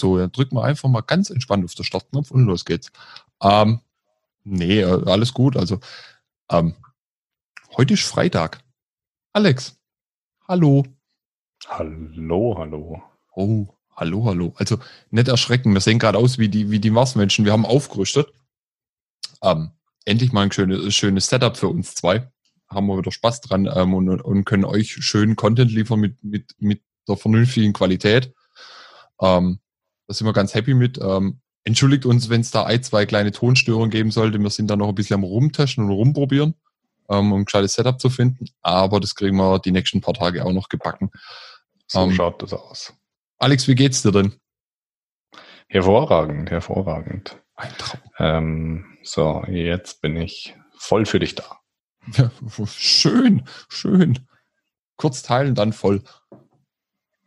So, dann drücken wir einfach mal ganz entspannt auf den Startknopf und los geht's. Ähm, nee, äh, alles gut. Also, ähm, heute ist Freitag. Alex, hallo. Hallo, hallo. Oh, hallo, hallo. Also, nicht erschrecken. Wir sehen gerade aus wie die, wie die Marsmenschen. Wir haben aufgerüstet. Ähm, endlich mal ein schönes, schönes Setup für uns zwei. Haben wir wieder Spaß dran ähm, und, und können euch schönen Content liefern mit, mit, mit der vernünftigen Qualität. Ähm, da sind wir ganz happy mit. Ähm, entschuldigt uns, wenn es da ein, zwei kleine Tonstörungen geben sollte. Wir sind da noch ein bisschen am Rumtesten und rumprobieren, ähm, um ein gescheites Setup zu finden. Aber das kriegen wir die nächsten paar Tage auch noch gebacken. So ähm, schaut das aus. Alex, wie geht's dir denn? Hervorragend, hervorragend. Ein Traum. Ähm, so, jetzt bin ich voll für dich da. Ja, schön, schön. Kurz teilen, dann voll.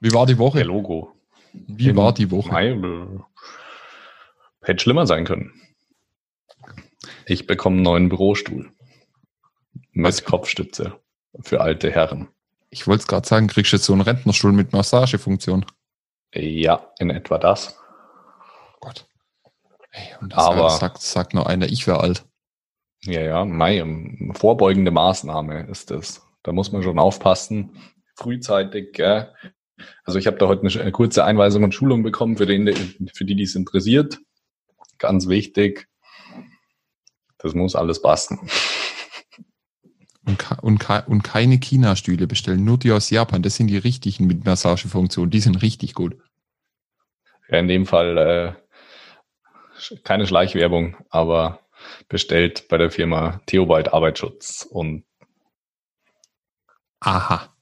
Wie war die Woche? Der Logo. Wie war die Woche? Mai, äh, hätte schlimmer sein können. Ich bekomme einen neuen Bürostuhl. Mit Was? Kopfstütze für alte Herren. Ich wollte es gerade sagen, kriegst du jetzt so einen Rentnerstuhl mit Massagefunktion? Ja, in etwa das. Gott. Hey, und das Aber sagt, sagt nur einer, ich wäre alt. Ja, ja, Mai, vorbeugende Maßnahme ist das. Da muss man schon aufpassen. Frühzeitig, gell? Also ich habe da heute eine kurze Einweisung und Schulung bekommen für, den, für die, die es interessiert. Ganz wichtig. Das muss alles passen. Und, und, und keine China-Stühle bestellen, nur die aus Japan. Das sind die richtigen mit Massagefunktion. Die sind richtig gut. Ja, in dem Fall äh, keine Schleichwerbung, aber bestellt bei der Firma Theobald Arbeitsschutz und Aha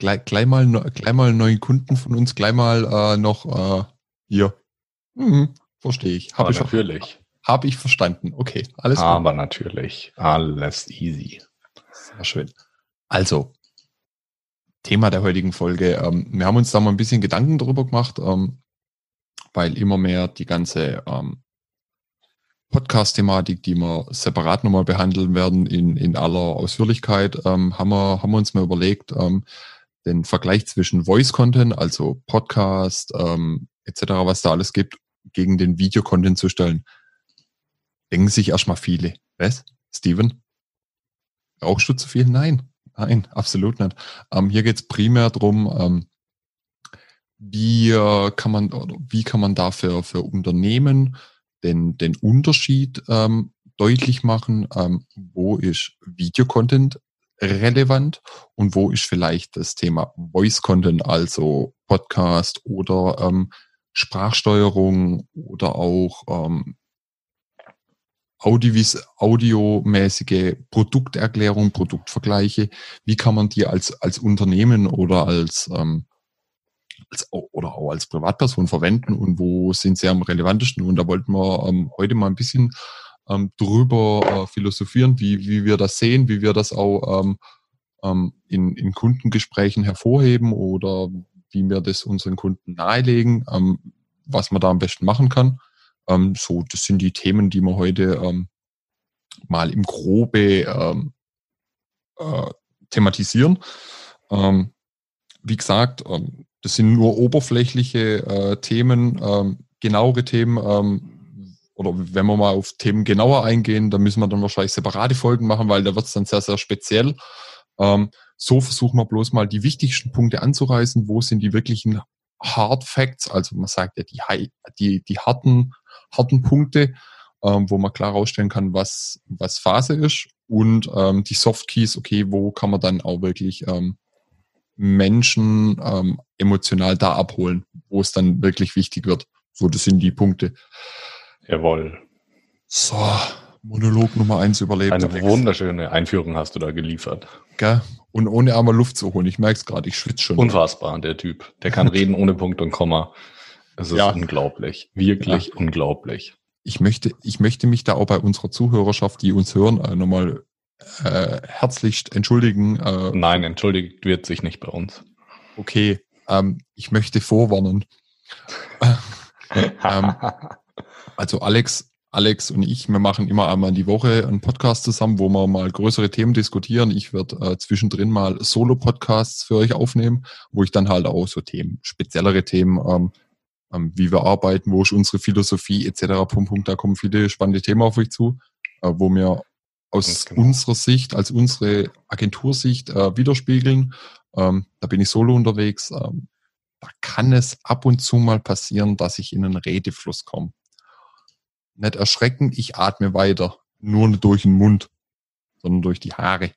gleich, gleich, mal, gleich mal einen neuen Kunden von uns, gleich mal äh, noch äh, hier. Mhm, verstehe ich. Habe ich natürlich. Habe ich verstanden. Okay, alles Aber gut. natürlich. Alles easy. Sehr schön. Also, Thema der heutigen Folge. Ähm, wir haben uns da mal ein bisschen Gedanken darüber gemacht, ähm, weil immer mehr die ganze ähm, Podcast-Thematik, die wir separat nochmal behandeln werden in, in aller Ausführlichkeit, ähm, haben, wir, haben wir uns mal überlegt, ähm, den Vergleich zwischen Voice-Content, also Podcast ähm, etc., was da alles gibt, gegen den Video-Content zu stellen. Denken sich erstmal viele. Was? Steven? Rauchst du zu viel? Nein. Nein, absolut nicht. Ähm, hier geht es primär darum, ähm, wie äh, kann man wie kann man dafür für Unternehmen den, den Unterschied ähm, deutlich machen, ähm, wo ist Videocontent relevant und wo ist vielleicht das Thema Voice Content, also Podcast oder ähm, Sprachsteuerung oder auch ähm, audiomäßige Produkterklärung, Produktvergleiche. Wie kann man die als, als Unternehmen oder als, ähm, als oder auch als Privatperson verwenden und wo sind sie am relevantesten? Und da wollten wir ähm, heute mal ein bisschen ähm, drüber äh, philosophieren, wie, wie wir das sehen, wie wir das auch ähm, ähm, in, in Kundengesprächen hervorheben oder wie wir das unseren Kunden nahelegen, ähm, was man da am besten machen kann. Ähm, so, das sind die Themen, die wir heute ähm, mal im Grobe ähm, äh, thematisieren. Ähm, wie gesagt, ähm, das sind nur oberflächliche äh, Themen, ähm, genauere Themen ähm, oder wenn wir mal auf Themen genauer eingehen, dann müssen wir dann wahrscheinlich separate Folgen machen, weil da wird es dann sehr, sehr speziell. Ähm, so versuchen wir bloß mal die wichtigsten Punkte anzureißen. Wo sind die wirklichen Hard Facts? Also man sagt ja die, die, die harten, harten Punkte, ähm, wo man klar rausstellen kann, was, was Phase ist. Und ähm, die Soft Keys, okay, wo kann man dann auch wirklich ähm, Menschen ähm, emotional da abholen, wo es dann wirklich wichtig wird. So, das sind die Punkte. Jawohl. So, Monolog Nummer eins überlebt. Eine wunderschöne Einführung hast du da geliefert. Gell? Und ohne einmal Luft zu holen. Ich merke es gerade, ich schwitze schon. Unfassbar, der Typ. Der kann reden ohne Punkt und Komma. Es ist ja. unglaublich. Wirklich ja. unglaublich. Ich möchte, ich möchte mich da auch bei unserer Zuhörerschaft, die uns hören, äh, nochmal äh, herzlichst entschuldigen. Äh, Nein, entschuldigt wird sich nicht bei uns. Okay, ähm, ich möchte vorwarnen. ähm, also Alex, Alex und ich, wir machen immer einmal die Woche einen Podcast zusammen, wo wir mal größere Themen diskutieren. Ich werde äh, zwischendrin mal Solo-Podcasts für euch aufnehmen, wo ich dann halt auch so Themen, speziellere Themen, ähm, ähm, wie wir arbeiten, wo ist unsere Philosophie etc. Punkt, Punkt, da kommen viele spannende Themen auf euch zu, äh, wo wir aus genau. unserer Sicht, als unsere Agentursicht äh, widerspiegeln. Ähm, da bin ich solo unterwegs. Ähm, da kann es ab und zu mal passieren, dass ich in einen Redefluss komme. Nicht erschrecken, ich atme weiter. Nur nicht durch den Mund, sondern durch die Haare.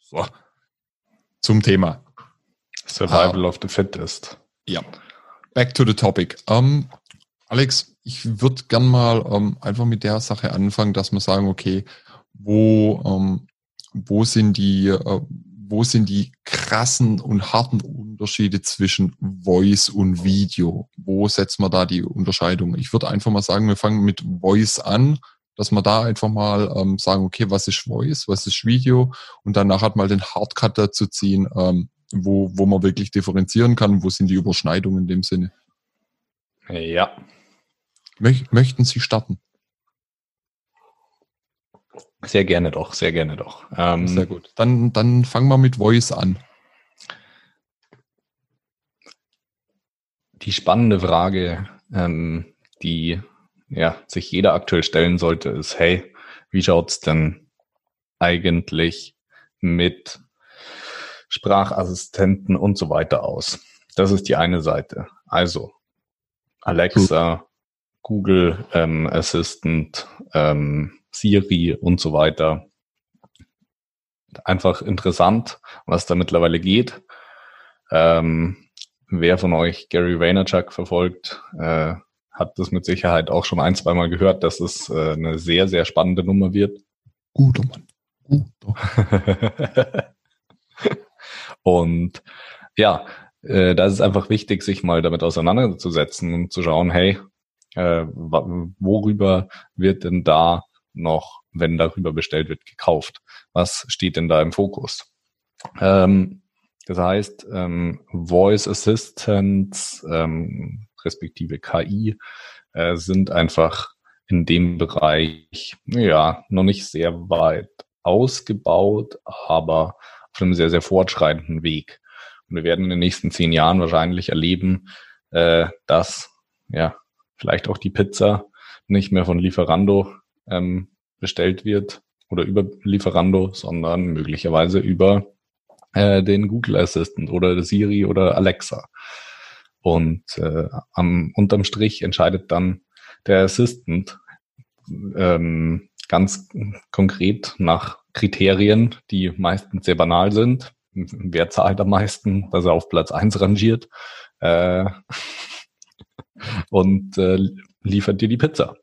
So. Zum Thema. Survival uh, of the Fittest. Ja. Back to the topic. Um, Alex, ich würde gern mal um, einfach mit der Sache anfangen, dass wir sagen, okay, wo, um, wo sind die, uh, wo sind die krassen und harten Unterschiede zwischen Voice und Video? Wo setzt man da die Unterscheidung? Ich würde einfach mal sagen, wir fangen mit Voice an, dass wir da einfach mal ähm, sagen, okay, was ist Voice, was ist Video und danach hat mal den Hardcut dazu ziehen, ähm, wo, wo man wirklich differenzieren kann, wo sind die Überschneidungen in dem Sinne. Ja. Möch, möchten Sie starten? Sehr gerne doch, sehr gerne doch. Ähm, sehr gut. Dann, dann fangen wir mit Voice an. Die spannende Frage, ähm, die ja, sich jeder aktuell stellen sollte, ist, hey, wie schaut's denn eigentlich mit Sprachassistenten und so weiter aus? Das ist die eine Seite. Also Alexa, Google ähm, Assistant, ähm, Siri und so weiter. Einfach interessant, was da mittlerweile geht. Ähm, wer von euch Gary Vaynerchuk verfolgt, äh, hat das mit Sicherheit auch schon ein, zwei Mal gehört, dass es äh, eine sehr, sehr spannende Nummer wird. Guter Mann. Guter. und ja, äh, da ist es einfach wichtig, sich mal damit auseinanderzusetzen und zu schauen, hey, äh, worüber wird denn da noch, wenn darüber bestellt wird, gekauft? Was steht denn da im Fokus? Ähm, das heißt, ähm, Voice Assistants ähm, respektive KI äh, sind einfach in dem Bereich ja noch nicht sehr weit ausgebaut, aber auf einem sehr, sehr fortschreitenden Weg. Und wir werden in den nächsten zehn Jahren wahrscheinlich erleben, äh, dass ja vielleicht auch die Pizza nicht mehr von Lieferando ähm, bestellt wird oder über Lieferando, sondern möglicherweise über äh, den Google Assistant oder Siri oder Alexa. Und äh, am, unterm Strich entscheidet dann der Assistant ähm, ganz konkret nach Kriterien, die meistens sehr banal sind. Wer zahlt am meisten, dass er auf Platz eins rangiert äh, und äh, liefert dir die Pizza.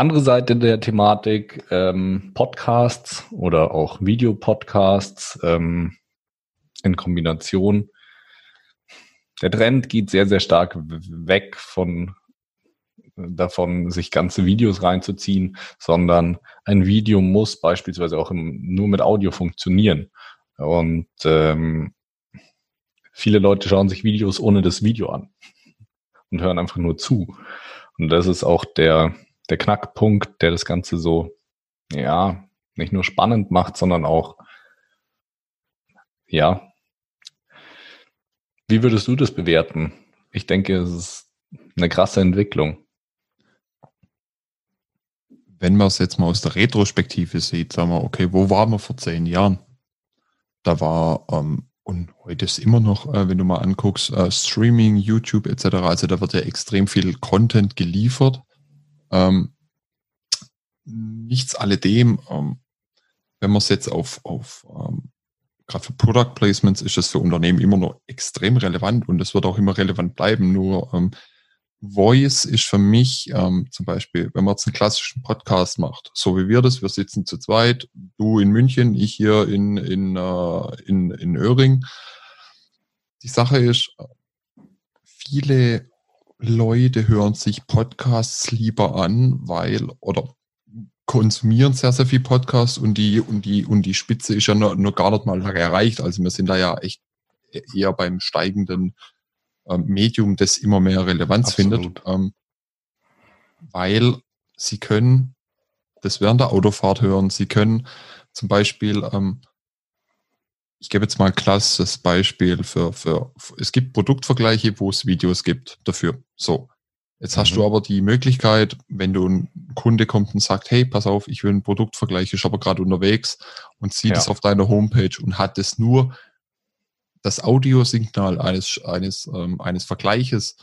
Andere Seite der Thematik, ähm, Podcasts oder auch Videopodcasts ähm, in Kombination. Der Trend geht sehr, sehr stark weg von davon, sich ganze Videos reinzuziehen, sondern ein Video muss beispielsweise auch im, nur mit Audio funktionieren. Und ähm, viele Leute schauen sich Videos ohne das Video an und hören einfach nur zu. Und das ist auch der, der Knackpunkt, der das Ganze so, ja, nicht nur spannend macht, sondern auch, ja. Wie würdest du das bewerten? Ich denke, es ist eine krasse Entwicklung. Wenn man es jetzt mal aus der Retrospektive sieht, sagen wir, okay, wo waren wir vor zehn Jahren? Da war, ähm, und heute ist immer noch, äh, wenn du mal anguckst, äh, Streaming, YouTube etc., also da wird ja extrem viel Content geliefert ähm, nichts alledem, ähm, wenn man es jetzt auf, auf ähm, gerade für Product Placements ist es für Unternehmen immer noch extrem relevant und es wird auch immer relevant bleiben. Nur ähm, Voice ist für mich ähm, zum Beispiel, wenn man jetzt einen klassischen Podcast macht, so wie wir das, wir sitzen zu zweit, du in München, ich hier in, in, äh, in, in Öhring. Die Sache ist, viele Leute hören sich Podcasts lieber an, weil oder konsumieren sehr, sehr viel Podcasts und die, und die, und die Spitze ist ja noch, noch gar nicht mal erreicht. Also wir sind da ja echt eher beim steigenden ähm, Medium, das immer mehr Relevanz Absolut. findet. Ähm, weil sie können das während der Autofahrt hören. Sie können zum Beispiel, ähm, ich gebe jetzt mal ein klasses Beispiel für, für, es gibt Produktvergleiche, wo es Videos gibt dafür. So. Jetzt hast mhm. du aber die Möglichkeit, wenn du ein Kunde kommt und sagt, hey, pass auf, ich will einen Produktvergleich, ist aber gerade unterwegs und sieht es auf deiner Homepage und hat es nur das Audiosignal eines, eines, ähm, eines Vergleiches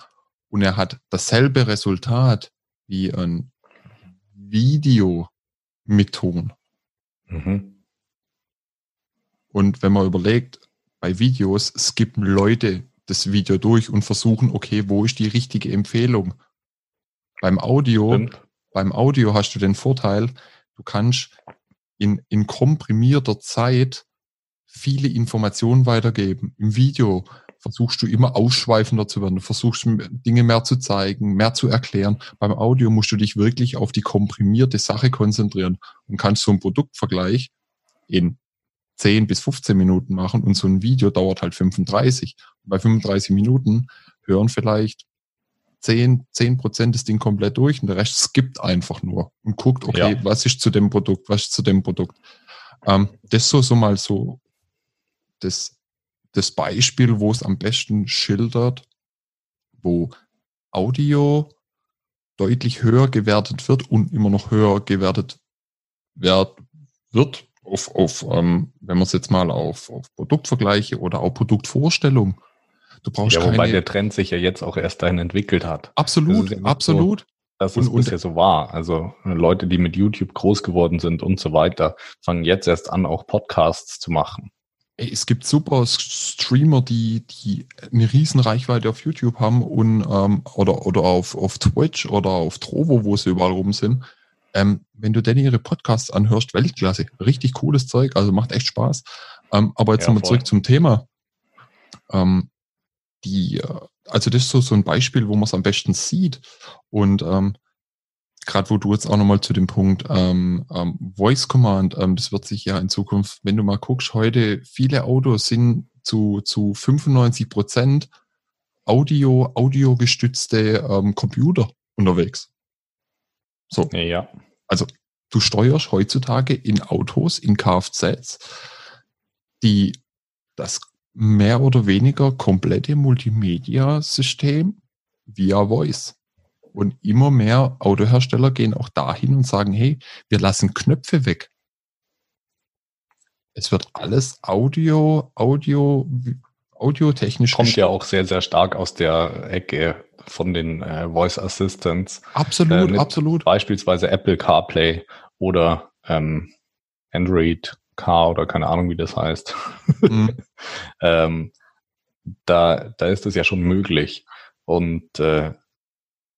und er hat dasselbe Resultat wie ein Video mit Ton. Mhm. Und wenn man überlegt, bei Videos skippen Leute das Video durch und versuchen, okay, wo ist die richtige Empfehlung? Beim Audio, Stimmt. beim Audio hast du den Vorteil, du kannst in, in komprimierter Zeit viele Informationen weitergeben. Im Video versuchst du immer ausschweifender zu werden. Du versuchst Dinge mehr zu zeigen, mehr zu erklären. Beim Audio musst du dich wirklich auf die komprimierte Sache konzentrieren und kannst so einen Produktvergleich in 10 bis 15 Minuten machen und so ein Video dauert halt 35. Und bei 35 Minuten hören vielleicht 10, 10 Prozent das Ding komplett durch und der Rest skippt einfach nur und guckt, okay, ja. was ist zu dem Produkt, was ist zu dem Produkt. Ähm, das ist so, so mal so das das Beispiel, wo es am besten schildert, wo Audio deutlich höher gewertet wird und immer noch höher gewertet wird, wird auf, auf ähm, wenn man es jetzt mal auf, auf Produktvergleiche oder auch Produktvorstellung. Du brauchst ja, wobei keine, der Trend sich ja jetzt auch erst dahin entwickelt hat. Absolut, das ja absolut. So, dass es und, bisher so war. Also Leute, die mit YouTube groß geworden sind und so weiter, fangen jetzt erst an, auch Podcasts zu machen es gibt super Streamer, die, die eine riesen Reichweite auf YouTube haben und ähm, oder, oder auf, auf Twitch oder auf Trovo, wo sie überall rum sind. Ähm, wenn du denn ihre Podcasts anhörst, Weltklasse, richtig cooles Zeug, also macht echt Spaß. Ähm, aber jetzt ja, nochmal zurück zum Thema. Ähm, die, äh, also das ist so, so ein Beispiel, wo man es am besten sieht. Und ähm, gerade wo du jetzt auch nochmal zu dem Punkt ähm, ähm, Voice Command, ähm, das wird sich ja in Zukunft, wenn du mal guckst, heute viele Autos sind zu, zu 95 Prozent Audio, audiogestützte ähm, Computer unterwegs. So. Ja. Also du steuerst heutzutage in Autos, in Kfz, die das mehr oder weniger komplette Multimedia-System via Voice. Und immer mehr Autohersteller gehen auch dahin und sagen, hey, wir lassen Knöpfe weg. Es wird alles Audio, Audio, audiotechnisch. Kommt ja auch sehr, sehr stark aus der Ecke von den äh, Voice Assistants. Absolut, äh, absolut. Beispielsweise Apple CarPlay oder ähm, Android Car oder keine Ahnung, wie das heißt. Mhm. ähm, da, da ist es ja schon möglich. Und äh,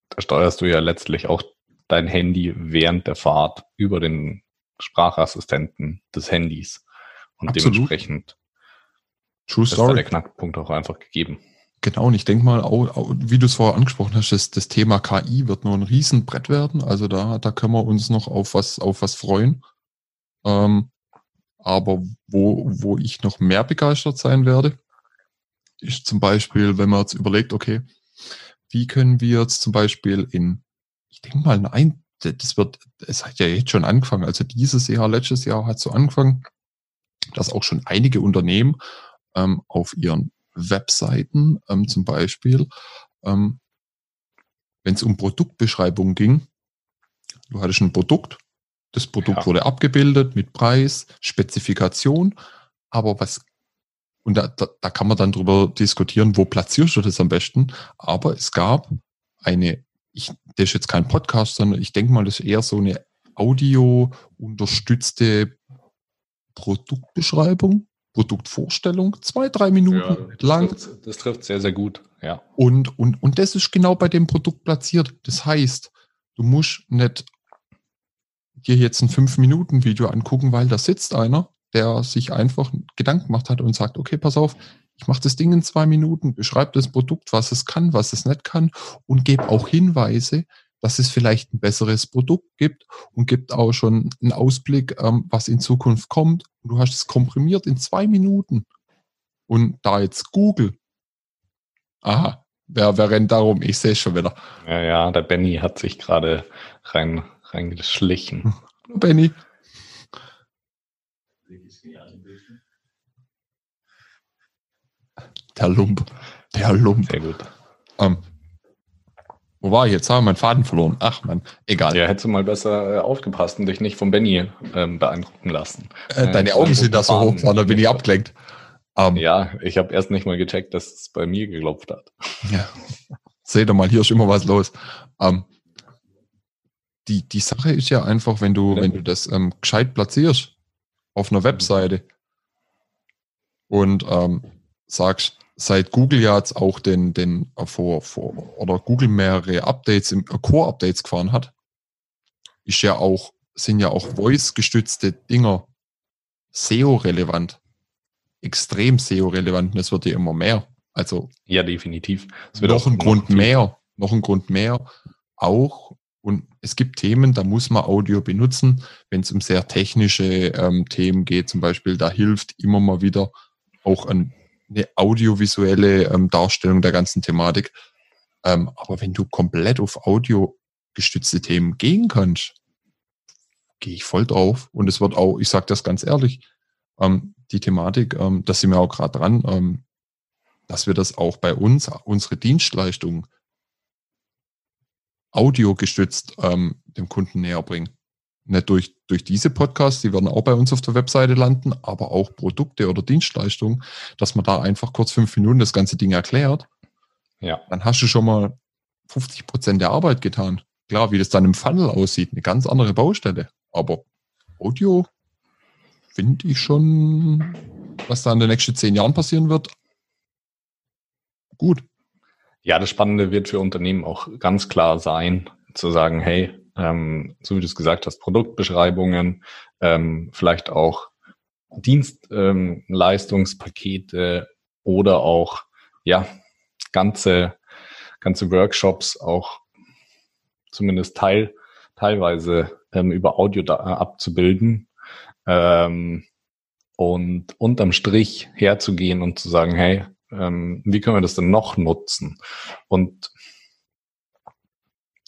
da steuerst du ja letztlich auch dein Handy während der Fahrt über den Sprachassistenten des Handys. Und Absolut. dementsprechend True ist da der Knackpunkt auch einfach gegeben. Genau, und ich denke mal, auch, auch, wie du es vorher angesprochen hast, das, das Thema KI wird nur ein Riesenbrett werden. Also da, da können wir uns noch auf was, auf was freuen. Ähm, aber wo, wo ich noch mehr begeistert sein werde, ist zum Beispiel, wenn man jetzt überlegt, okay, wie können wir jetzt zum Beispiel in, ich denke mal, nein, das wird, es hat ja jetzt schon angefangen, also dieses Jahr, letztes Jahr hat so angefangen, dass auch schon einige Unternehmen ähm, auf ihren Webseiten ähm, zum Beispiel, ähm, wenn es um Produktbeschreibung ging, du hattest ein Produkt, das Produkt ja. wurde abgebildet mit Preis, Spezifikation, aber was und da, da, da kann man dann drüber diskutieren, wo platzierst du das am besten. Aber es gab eine, ich, das ist jetzt kein Podcast, sondern ich denke mal, das ist eher so eine audio-unterstützte Produktbeschreibung, Produktvorstellung, zwei, drei Minuten ja, das lang. Trifft, das trifft sehr, sehr gut, ja. Und, und, und das ist genau bei dem Produkt platziert. Das heißt, du musst nicht dir jetzt ein 5-Minuten-Video angucken, weil da sitzt einer, der sich einfach Gedanken gemacht hat und sagt, okay, pass auf, ich mache das Ding in zwei Minuten, beschreibe das Produkt, was es kann, was es nicht kann und gebe auch Hinweise, dass es vielleicht ein besseres Produkt gibt und gibt auch schon einen Ausblick, ähm, was in Zukunft kommt. Und du hast es komprimiert in zwei Minuten. Und da jetzt Google, aha, wer, wer rennt darum? Ich sehe es schon wieder. Ja, ja, der Benny hat sich gerade rein, reingeschlichen. Hallo Benny. Der Lump. Der Lump. Sehr gut. Ähm, wo war ich jetzt? Habe ich meinen Faden verloren. Ach man, egal. Ja, hättest du mal besser äh, aufgepasst und dich nicht vom Benny ähm, beeindrucken lassen. Äh, deine Äh, Augen sind da so hoch, da bin ich abgelenkt. Ähm, Ja, ich habe erst nicht mal gecheckt, dass es bei mir geklopft hat. Ja. Seht ihr mal, hier ist immer was los. Ähm, die, die Sache ist ja einfach, wenn du, Ja. wenn du das ähm, gescheit platzierst auf einer Webseite und ähm, sagst, seit Google ja jetzt auch den, den äh, vor, vor oder Google mehrere Updates im äh, Core-Updates gefahren hat, ist ja auch, sind ja auch voice-gestützte Dinger SEO-relevant. Extrem SEO-relevant und es wird ja immer mehr. Also Ja, definitiv. Es noch auch ein Grund mehr, noch ein Grund mehr. Auch, und es gibt Themen, da muss man Audio benutzen, wenn es um sehr technische ähm, Themen geht, zum Beispiel, da hilft immer mal wieder auch ein, eine audiovisuelle ähm, Darstellung der ganzen Thematik. Ähm, aber wenn du komplett auf Audio gestützte Themen gehen kannst, gehe ich voll drauf. Und es wird auch, ich sage das ganz ehrlich, ähm, die Thematik, ähm, da sind wir auch gerade dran, ähm, dass wir das auch bei uns, unsere Dienstleistungen, audiogestützt ähm, dem Kunden näher bringen. Nicht durch, durch diese Podcasts, die werden auch bei uns auf der Webseite landen, aber auch Produkte oder Dienstleistungen, dass man da einfach kurz fünf Minuten das ganze Ding erklärt. Ja, Dann hast du schon mal 50 Prozent der Arbeit getan. Klar, wie das dann im Funnel aussieht, eine ganz andere Baustelle. Aber Audio finde ich schon, was da in den nächsten zehn Jahren passieren wird, gut. Ja, das Spannende wird für Unternehmen auch ganz klar sein, zu sagen, hey, ähm, so wie du es gesagt hast, Produktbeschreibungen, ähm, vielleicht auch Dienstleistungspakete ähm, oder auch ja ganze ganze Workshops auch zumindest teil teilweise ähm, über Audio da, äh, abzubilden ähm, und unterm Strich herzugehen und zu sagen, hey, ähm, wie können wir das denn noch nutzen? Und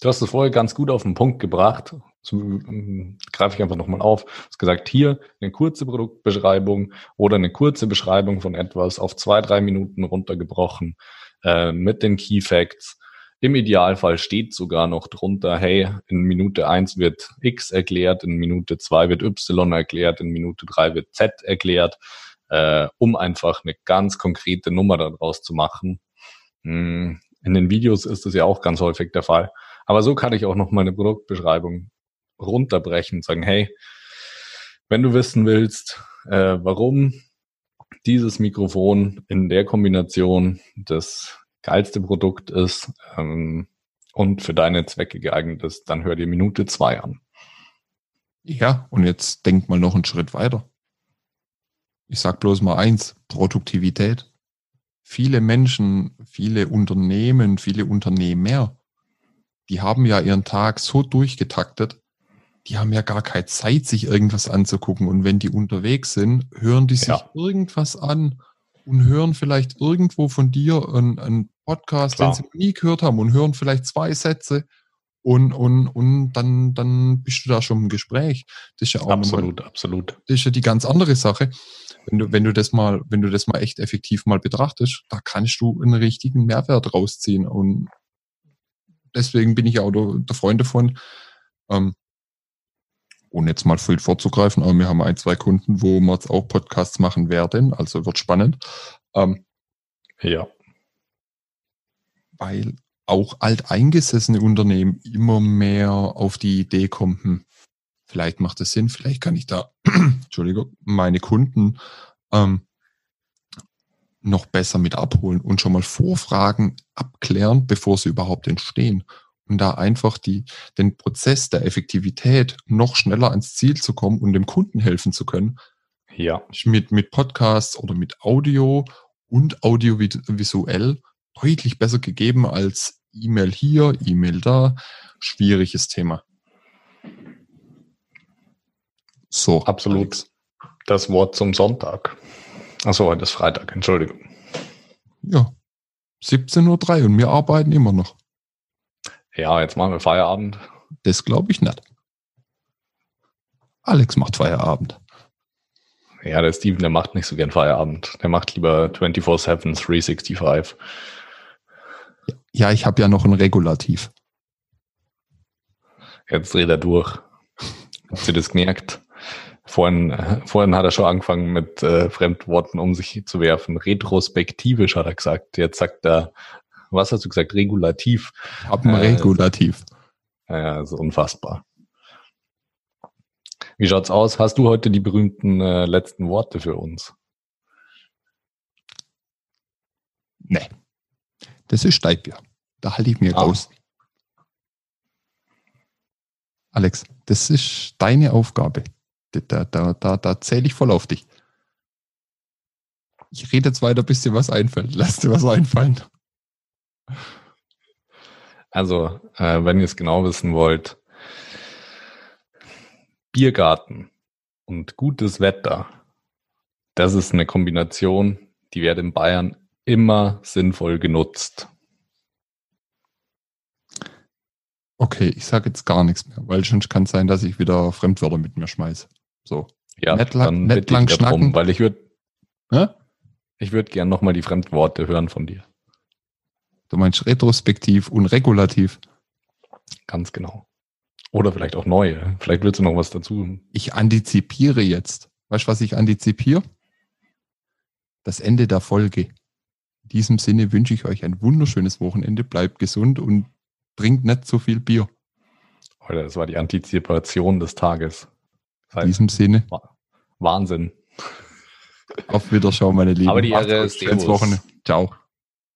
du hast es vorher ganz gut auf den Punkt gebracht. Ähm, greife ich einfach nochmal auf. Du hast gesagt, hier eine kurze Produktbeschreibung oder eine kurze Beschreibung von etwas auf zwei, drei Minuten runtergebrochen äh, mit den Key Facts. Im Idealfall steht sogar noch drunter, hey, in Minute eins wird X erklärt, in Minute zwei wird Y erklärt, in Minute drei wird Z erklärt äh, um einfach eine ganz konkrete Nummer daraus zu machen. Hm, In den Videos ist das ja auch ganz häufig der Fall. Aber so kann ich auch noch meine Produktbeschreibung runterbrechen und sagen, hey, wenn du wissen willst, äh, warum dieses Mikrofon in der Kombination das geilste Produkt ist ähm, und für deine Zwecke geeignet ist, dann hör dir Minute zwei an. Ja, und jetzt denk mal noch einen Schritt weiter. Ich sag bloß mal eins, Produktivität. Viele Menschen, viele Unternehmen, viele Unternehmer, die haben ja ihren Tag so durchgetaktet, die haben ja gar keine Zeit, sich irgendwas anzugucken. Und wenn die unterwegs sind, hören die sich Ja. irgendwas an und hören vielleicht irgendwo von dir einen, einen Podcast, Klar. den sie noch nie gehört haben und hören vielleicht zwei Sätze und, und, und dann, dann bist du da schon im Gespräch. Das ist ja auch Absolut, absolut. das ist ja die ganz andere Sache. Wenn du, wenn du das mal, wenn du das mal echt effektiv mal betrachtest, da kannst du einen richtigen Mehrwert rausziehen. Und deswegen bin ich auch der, der Freund davon, ähm, ohne jetzt mal viel vorzugreifen, aber wir haben ein, zwei Kunden, wo wir jetzt auch Podcasts machen werden, also wird spannend, ähm, Ja. weil auch alteingesessene Unternehmen immer mehr auf die Idee kommen, hm, vielleicht macht es Sinn, vielleicht kann ich da, Entschuldigung, meine Kunden ähm, noch besser mit abholen und schon mal Vorfragen abklären, bevor sie überhaupt entstehen. Und da einfach die, den Prozess der Effektivität noch schneller ans Ziel zu kommen und dem Kunden helfen zu können, Ja, mit, mit Podcasts oder mit Audio und audiovisuell deutlich besser gegeben als E-Mail hier, E-Mail da. Schwieriges Thema. So. Absolut. das Wort zum Sonntag. Achso, heute ist Freitag, Entschuldigung. Ja. 17.03 Uhr und wir arbeiten immer noch. Ja, jetzt machen wir Feierabend. Das glaube ich nicht. Alex macht Feierabend. Ja, der Steven, der macht nicht so gern Feierabend. Der macht lieber 24-7, 365. Ja, ich habe ja noch ein Regulativ. Jetzt dreht er durch. Habt ihr das gemerkt? Vorhin, vorhin hat er schon angefangen mit äh, Fremdworten um sich zu werfen. Retrospektivisch hat er gesagt. Jetzt sagt er, was hast du gesagt? Regulativ. Ein äh, Regulativ. Ja, also unfassbar. Wie schaut's aus? Hast du heute die berühmten äh, letzten Worte für uns? Nee. Das ist Steigbier. Da halte ich mir ah. raus. Alex, das ist deine Aufgabe. Da, da, da, da zähle ich voll auf dich. Ich rede jetzt weiter, bis dir was einfällt. Lass dir was einfallen. Also, äh, wenn ihr es genau wissen wollt, Biergarten und gutes Wetter, das ist eine Kombination, die wird in Bayern immer sinnvoll genutzt. Okay, ich sage jetzt gar nichts mehr, weil sonst kann es sein, dass ich wieder Fremdwörter mit mir schmeiße. So. Ja, nett, dann nett lang schnacken. Drum, weil ich würde ich würde gern nochmal die Fremdworte hören von dir. Du meinst retrospektiv und regulativ? Ganz genau. Oder vielleicht auch neue. Vielleicht willst du noch was dazu. Ich antizipiere jetzt. Weißt du, was ich antizipiere? Das Ende der Folge. In diesem Sinne wünsche ich euch ein wunderschönes Wochenende. Bleibt gesund und trinkt nicht so viel Bier. Alter, das war die Antizipation des Tages. In diesem Sinne. Wahnsinn. Auf Wiederschauen, meine Lieben. Aber die Ehre ist. Ciao.